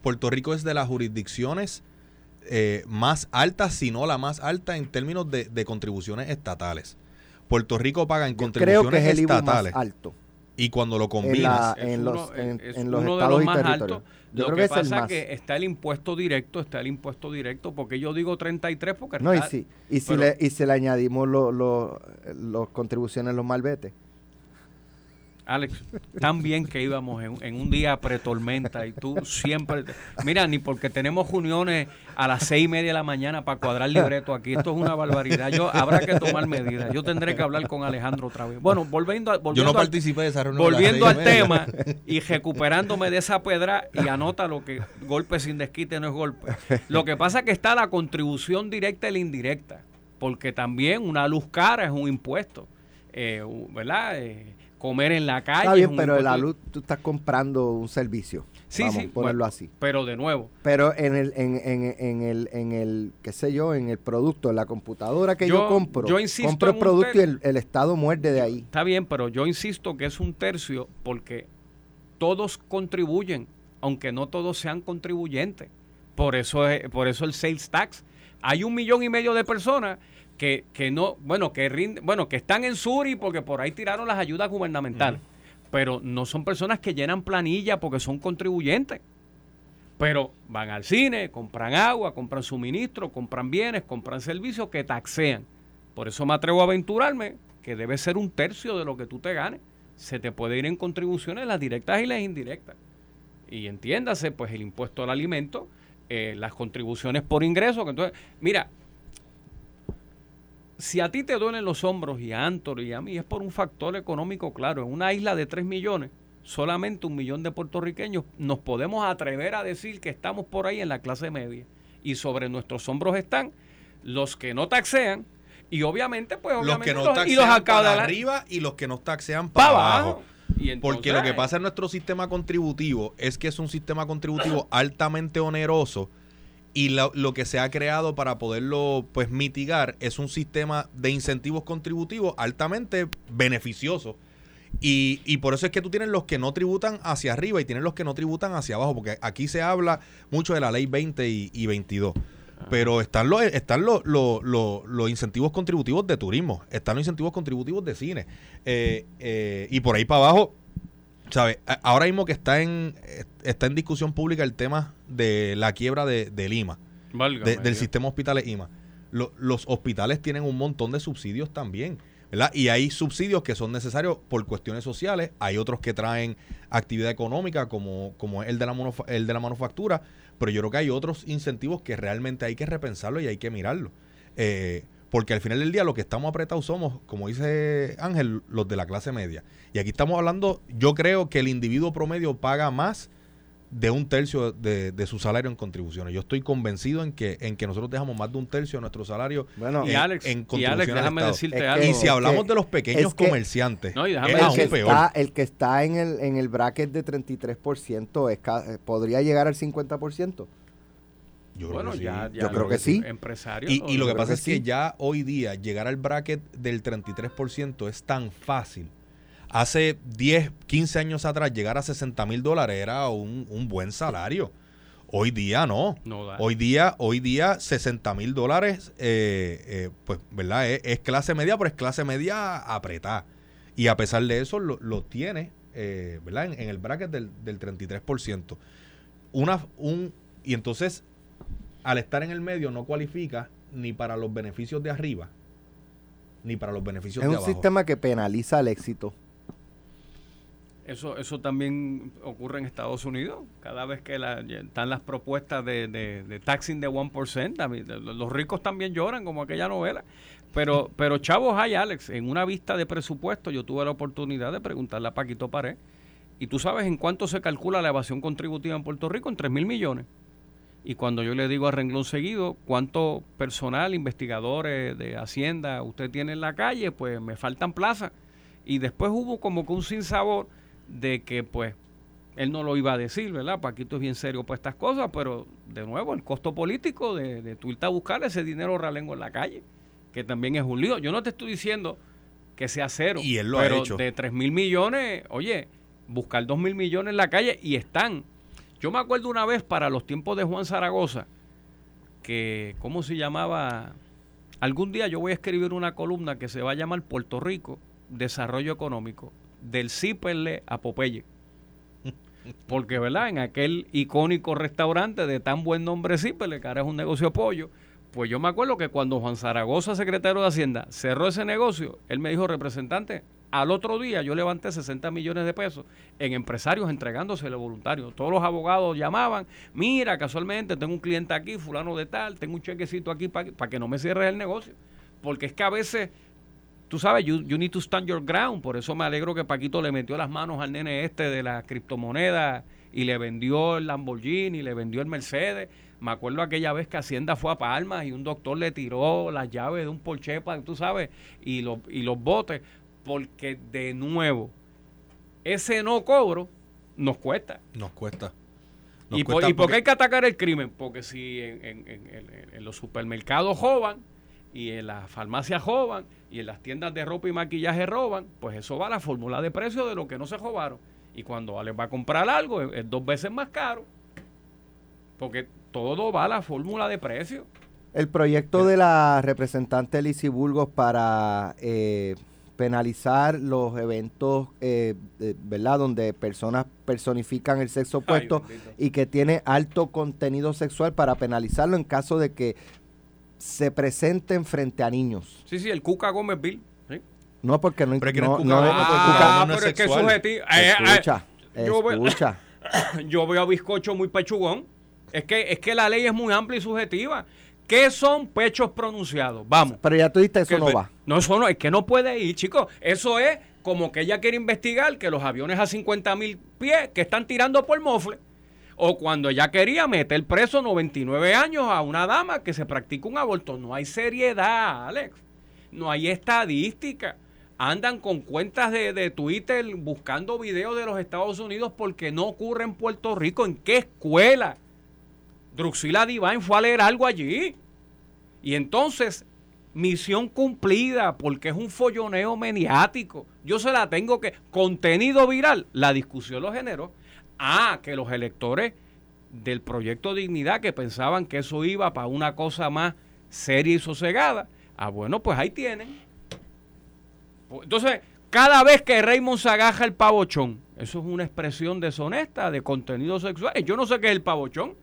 Puerto Rico es de las jurisdicciones eh, más altas, si no la más alta, en términos de, de contribuciones estatales. Puerto Rico paga en Yo creo contribuciones que es el IBU más estatales. alto. Y cuando lo En, combinas, la- Es en uno- los, en, es en los uno de estados los y más territorios. altos. Yo Lo creo que, que, es el pasa más. que está el impuesto directo, está el impuesto directo, porque yo digo 33 porque No, y está- si, y si, pero- le, y si le añadimos los los los contribuciones, los malbetes. Alex, tan bien que íbamos en, en un día pretormenta y tú siempre... te- Mira, ni porque tenemos reuniones a las seis y media de la mañana para cuadrar libreto aquí. Esto es una barbaridad. Yo Habrá que tomar medidas. Yo tendré que hablar con Alejandro otra vez. Bueno, volviendo, a- yo volviendo no al- participé de esa reunión. a las Volviendo seis al y media. tema y recuperándome de esa pedra y anota lo que golpe sin desquite no es golpe. Lo que pasa es que está la contribución directa y la indirecta, porque también una luz cara es un impuesto, eh, ¿verdad? Eh, comer en la calle. Está es bien, pero la luz tú estás comprando un servicio. Sí, Vamos sí, a ponerlo bueno, así. Pero de nuevo, Pero en el, en, en, en el, en el, qué sé yo, en el producto, en la computadora que yo, Yo- compro, yo insisto compro el producto y el, el Estado muerde de ahí. está bien, pero yo insisto que es un tercio porque todos contribuyen, aunque no todos sean contribuyentes. Por eso es, por eso el sales tax. Hay un millón y medio de personas que, que no, bueno, que rinden, bueno, que están en Suri porque por ahí tiraron las ayudas gubernamentales. Pero no son personas que llenan planilla porque son contribuyentes. Pero van al cine, compran agua, compran suministros, compran bienes, compran servicios que taxean. Por eso me atrevo a aventurarme que debe ser un tercio de lo que tú te ganes. Se te puede ir en contribuciones las directas y las indirectas. Y entiéndase, pues el impuesto al alimento, eh, las contribuciones por ingreso. Que entonces, mira, si a ti te duelen los hombros y a Antor y a mí es por un factor económico claro. En una isla de 3 millones, solamente un millón de puertorriqueños nos podemos atrever a decir que estamos por ahí en la clase media. Y sobre nuestros hombros están los que no taxean, y obviamente, pues obviamente los que no taxean para arriba y los que no taxean para, abajo. Porque lo que pasa en nuestro sistema contributivo es que es un sistema contributivo altamente oneroso y lo, que se ha creado para poderlo pues mitigar es un sistema de incentivos contributivos altamente beneficioso. Y, y, por eso es que tú tienes los que no tributan hacia arriba y tienes los que no tributan hacia abajo, porque aquí se habla mucho de la ley 20 y, y 22. Pero están los están los, los, incentivos contributivos de turismo, están los incentivos contributivos de cine. Eh, eh, y por ahí para abajo, ¿sabes? Ahora mismo que está en, está en discusión pública el tema de la quiebra de, Lima, del sistema hospitales IMA. los hospitales tienen un montón de subsidios también. ¿verdad? Y hay subsidios que son necesarios por cuestiones sociales, hay otros que traen actividad económica como, como el, de la el de la manufactura, pero yo creo que hay otros incentivos que realmente hay que repensarlo y hay que mirarlo. Eh, porque al final del día lo que estamos apretados somos, como dice Ángel, los de la clase media. Y aquí estamos hablando, yo creo que el individuo promedio paga más de un tercio de, su salario en contribuciones. Yo estoy convencido en que en que nosotros dejamos más de un tercio de nuestro salario bueno, y Alex, en contribuciones. Y déjame decirte algo. Y si hablamos de los pequeños comerciantes, no, y el, que está, el que está en el, en el bracket de 33% es, eh, podría llegar al 50%. Yo creo que sí. Yo creo que sí. y, y lo que pasa es que ya hoy día llegar al bracket del 33% es tan fácil Hace 10, 15 años atrás, llegar a 60 mil dólares era un, buen salario. Hoy día no. hoy día, hoy día 60 mil dólares, eh, eh, pues, ¿verdad? Es, clase media, pero es clase media apretada. Y a pesar de eso, lo, tiene, eh, ¿verdad? En, el bracket del, del 33%. Una, un, y entonces, al estar en el medio, no cualifica ni para los beneficios de arriba, ni para los beneficios de abajo. Es un sistema que penaliza el éxito. Eso, eso también ocurre en Estados Unidos. Cada vez que están las propuestas de, de, taxing de 1%, los ricos también lloran como aquella novela. Pero, pero chavos hay, Alex, en una vista de presupuesto yo tuve la oportunidad de preguntarle a Paquito Pared. Y tú sabes en cuánto se calcula la evasión contributiva en Puerto Rico, en 3 mil millones. Y cuando yo le digo a renglón seguido cuánto personal, investigadores de Hacienda usted tiene en la calle, pues me faltan plazas. Y después hubo como que un sinsabor de que pues él no lo iba a decir, ¿verdad? Paquito es bien serio por estas cosas, pero de nuevo, el costo político de, de tú irte a buscar ese dinero ralengo en la calle, que también es un lío. Yo no te estoy diciendo que sea cero, y él lo pero ha hecho. de 3 mil millones, oye, buscar 2 mil millones en la calle y están. Yo me acuerdo una vez para los tiempos de Juan Zaragoza, que, ¿cómo se llamaba? Algún día yo voy a escribir una columna que se va a llamar Puerto Rico, Desarrollo Económico del Ciperle a Popeye. Porque, ¿verdad? En aquel icónico restaurante de tan buen nombre Ciperle, que ahora es un negocio de pollo, pues yo me acuerdo que cuando Juan Zaragoza, secretario de Hacienda, cerró ese negocio, él me dijo, representante, al otro día yo levanté 60 millones de pesos en empresarios entregándosele voluntarios. Todos los abogados llamaban, mira, casualmente tengo un cliente aquí, fulano de tal, tengo un chequecito aquí para que no me cierre el negocio. Porque es que a veces tú sabes, you, need to stand your ground. Por eso me alegro que Paquito le metió las manos al nene este de la criptomoneda y le vendió el Lamborghini, le vendió el Mercedes. Me acuerdo aquella vez que Hacienda fue a Palmas y un doctor le tiró las llaves de un Porsche, tú sabes, y, los, y los botes, porque de nuevo, ese no cobro nos cuesta. Nos cuesta. ¿Y, por, qué hay que atacar el crimen? Porque si en, en los supermercados jovan, y en las farmacias roban y en las tiendas de ropa y maquillaje roban, pues eso va a la fórmula de precio de lo que no se robaron. Y cuando les va a comprar algo es, dos veces más caro. Porque todo va a la fórmula de precio. El proyecto de la representante Lizy Burgos para eh, penalizar los eventos, eh, eh, ¿verdad? Donde personas personifican el sexo opuesto y que tiene alto contenido sexual para penalizarlo en caso de que se presenten frente a niños. Sí, sí, el Cuca Gómez Bill. No, porque no, Pero es que no, no es no Ah, Cuca no es pero es que es sexual. subjetivo. Eh, Escucha, yo escucha. yo veo a bizcocho muy pechugón. Es que, es que la ley es muy amplia y subjetiva. ¿Qué son pechos pronunciados? Vamos. Pero ya tú dijiste, eso no va. No, eso no, es que no puede ir, chicos. Eso es como que ella quiere investigar que los aviones a 50 mil pies que están tirando por mofle. O cuando ella quería meter preso 99 años a una dama que se practica un aborto. No hay seriedad, Alex. No hay estadística. Andan con cuentas de, de Twitter buscando videos de los Estados Unidos porque no ocurre en Puerto Rico. ¿En qué escuela? Druxila Divine fue a leer algo allí. Y entonces, misión cumplida, porque es un folloneo mediático. Yo se la tengo que. Contenido viral, la discusión lo generó. Ah, que los electores del proyecto Dignidad que pensaban que eso iba para una cosa más seria y sosegada. Ah, bueno, pues ahí tienen. Entonces, cada vez que Raymond se agaja el pavochón, eso es una expresión deshonesta de contenido sexual. Yo no sé qué es el pavochón.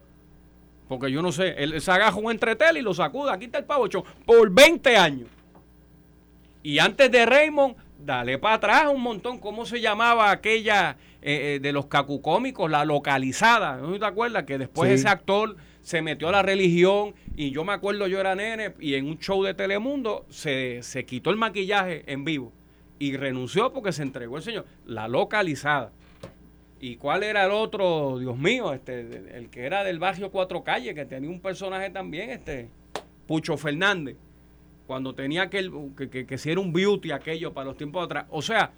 Porque yo no sé, él se agaja un entretel y lo sacuda, aquí está el pavochón, por 20 años. Y antes de Raymond, dale para atrás un montón, ¿cómo se llamaba aquella eh, eh, de los cacucómicos, la localizada? ¿No te acuerdas? Que después Sí. ese actor se metió a la religión y yo me acuerdo, yo era nene y en un show de Telemundo se, se quitó el maquillaje en vivo y renunció porque se entregó el señor. La localizada. ¿Y cuál era el otro, Dios mío, este, el que era del barrio Cuatro Calles, que tenía un personaje también, este, Pucho Fernández, cuando tenía aquel, que, que, que si un beauty aquello para los tiempos atrás. O sea,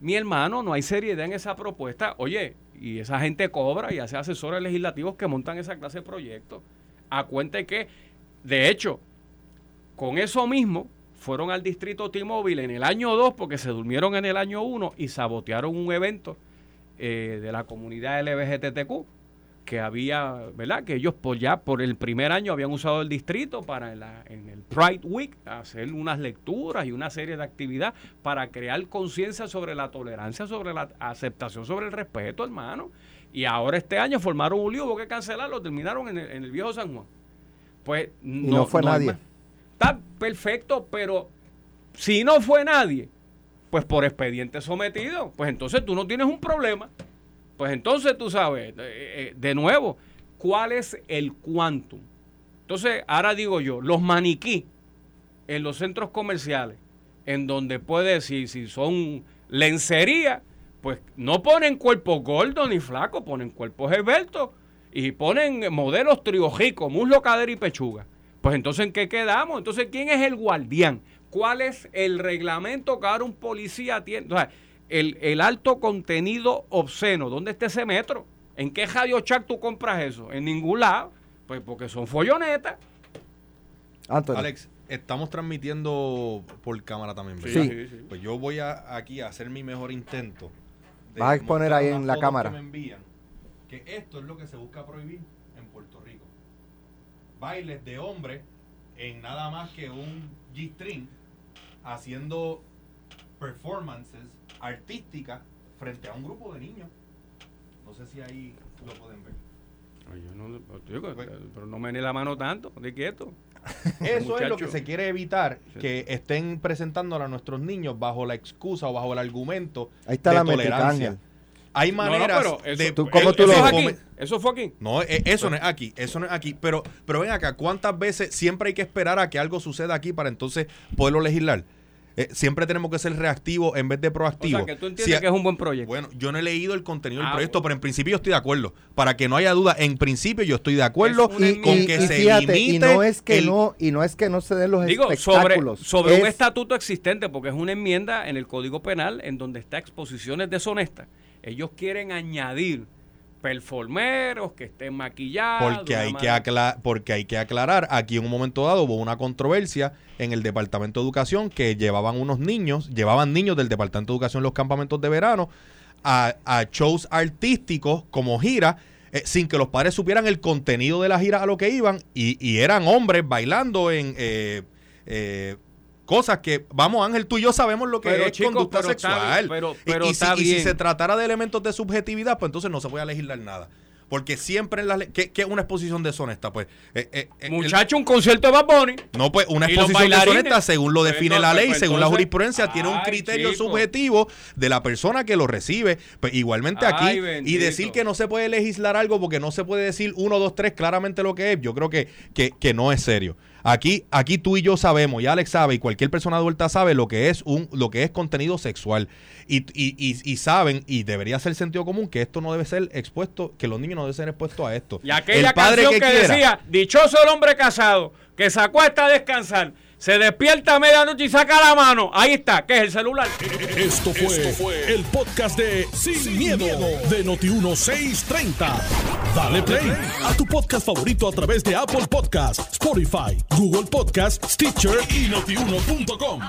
mi hermano, no hay seriedad en esa propuesta. Oye, y esa gente cobra y hace asesores legislativos que montan esa clase de proyectos. A cuenta que, de hecho, con eso mismo, fueron al distrito T-Mobile en el año 2 porque se durmieron en el año 1 y sabotearon un evento eh, de la comunidad LGBTQ que había, ¿verdad? Que ellos por ya por el primer año habían usado el distrito para en, la- en el Pride Week hacer unas lecturas y una serie de actividades para crear conciencia sobre la tolerancia, sobre la aceptación, sobre el respeto, hermano. Y ahora este año formaron un lío, hubo que cancelarlo, terminaron en el, en el viejo San Juan. Pues no fue nadie. Está perfecto, pero si no fue nadie, pues por expediente sometido, pues entonces tú no tienes un problema. Pues entonces tú sabes, eh, eh, de nuevo, ¿cuál es el quantum? Entonces, ahora digo yo, los maniquí en los centros comerciales, en donde puede decir si son lencería, pues no ponen cuerpos gordos ni flacos, ponen cuerpos esbeltos y ponen modelos triojicos, muslo, cadera y pechuga. Pues entonces, ¿en qué quedamos? Entonces, ¿quién es el guardián? ¿Cuál es el reglamento que ahora un policía tiene? O sea, el, el alto contenido obsceno, ¿dónde está ese metro? ¿En qué radio chat tú compras eso? En ningún lado. Pues porque son follonetas. Anthony. Alex, estamos transmitiendo por cámara también, Sí. ¿verdad? Sí, Pues yo voy a, aquí a hacer mi mejor intento. Vas a exponer ahí en la cámara. Que me envían, que esto es lo que se busca prohibir. Bailes de hombres en nada más que un G-string haciendo performances artísticas frente a un grupo de niños. No sé si ahí lo pueden ver. Pues- pero no me la mano tanto, de quieto. Eso es lo que se quiere evitar, que estén presentándolo a nuestros niños bajo la excusa o bajo el argumento Ahí está de la tolerancia. Hay No, no, maneras pero eso, de... tú- ¿cómo eso tú lo fue de aquí. come- Eso fue aquí. No, e- eso no es aquí, eso no es aquí. Pero, pero ven acá, ¿cuántas veces siempre hay que esperar a que algo suceda aquí para entonces poderlo legislar? Eh, siempre tenemos que ser reactivos en vez de O proactivos. sea, que tú entiendes Si- que es un buen proyecto. Bueno, yo no he leído el contenido del Ah, proyecto, bueno. pero en principio yo estoy de acuerdo. Para que no haya duda, en principio yo estoy de acuerdo Es Y, con y- que y se fíjate, y limite no es que el- no, y no es que no se den los Digo, sobre, espectáculos. sobre un es- estatuto existente, porque es una enmienda en el Código Penal en donde está exposiciones deshonestas. Ellos quieren añadir performeros que estén maquillados. Porque hay, que manera- acla- porque hay que aclarar, aquí en un momento dado hubo una controversia en el Departamento de Educación que llevaban unos niños, llevaban niños del Departamento de Educación en los campamentos de verano a, a shows artísticos como gira, eh, sin que los padres supieran el contenido de la gira a lo que iban, y, y eran hombres bailando en... eh, eh, Cosas que, vamos Ángel, tú y yo sabemos lo que Pero, es chicos, conducta pero sexual. pero- pero y, está si, y si bien. se tratara de elementos de subjetividad, pues entonces no se puede legislar nada. Porque siempre en la ley, ¿qué, es una exposición deshonesta? Pues, eh, eh, eh, el- Muchacho, un concierto de Bad Bunny. no, pues una ¿Y los exposición deshonesta, según lo define la ley, pues según la jurisprudencia, tiene un criterio chico. subjetivo de la persona que lo recibe. Pues igualmente aquí, y decir que no se puede legislar algo porque no se puede decir uno, dos, tres claramente lo que es, yo creo que, que, que no es serio. Aquí, aquí tú y yo sabemos, y Alex sabe, y cualquier persona adulta sabe lo que es un, lo que es contenido sexual. Y, y, y, y saben, y debería ser sentido común, que esto no debe ser expuesto, que los niños no deben ser expuestos a esto. Y aquella El padre canción que, quiera- decía, dichoso el hombre casado, que se acuesta a descansar, se despierta a medianoche y saca la mano. Ahí está, que es el celular. Esto fue, el podcast de Sin, miedo, de Noti1630. Dale play a tu podcast favorito a través de Apple Podcasts, Spotify, Google Podcasts, Stitcher y notiuno.com.